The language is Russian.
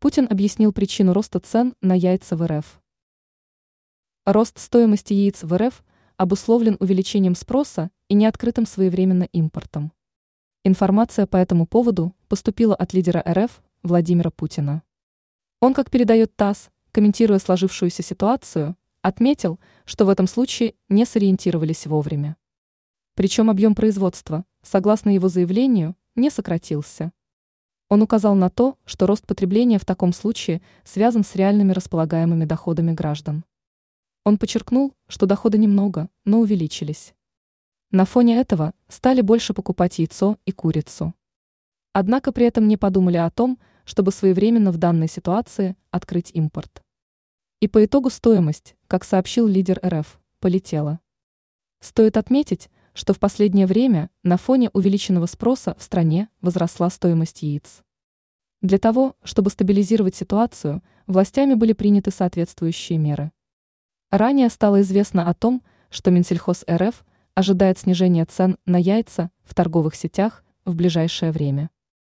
Путин объяснил причину роста цен на яйца в РФ. Рост стоимости яиц в РФ обусловлен увеличением спроса и неоткрытым своевременно импортом. Информация по этому поводу поступила от лидера РФ Владимира Путина. Он, как передает ТАСС, комментируя сложившуюся ситуацию, отметил, что в этом случае не сориентировались вовремя. Причем объем производства, согласно его заявлению, не сократился. Он указал на то, что рост потребления в таком случае связан с реальными располагаемыми доходами граждан. Он подчеркнул, что доходы немного, но увеличились. На фоне этого стали больше покупать яйцо и курицу. Однако при этом не подумали о том, чтобы своевременно в данной ситуации открыть импорт. И по итогу стоимость, как сообщил лидер РФ, полетела. Стоит отметить, что в последнее время на фоне увеличенного спроса в стране возросла стоимость яиц. Для того, чтобы стабилизировать ситуацию, властями были приняты соответствующие меры. Ранее стало известно о том, что Минсельхоз РФ ожидает снижения цен на яйца в торговых сетях в ближайшее время.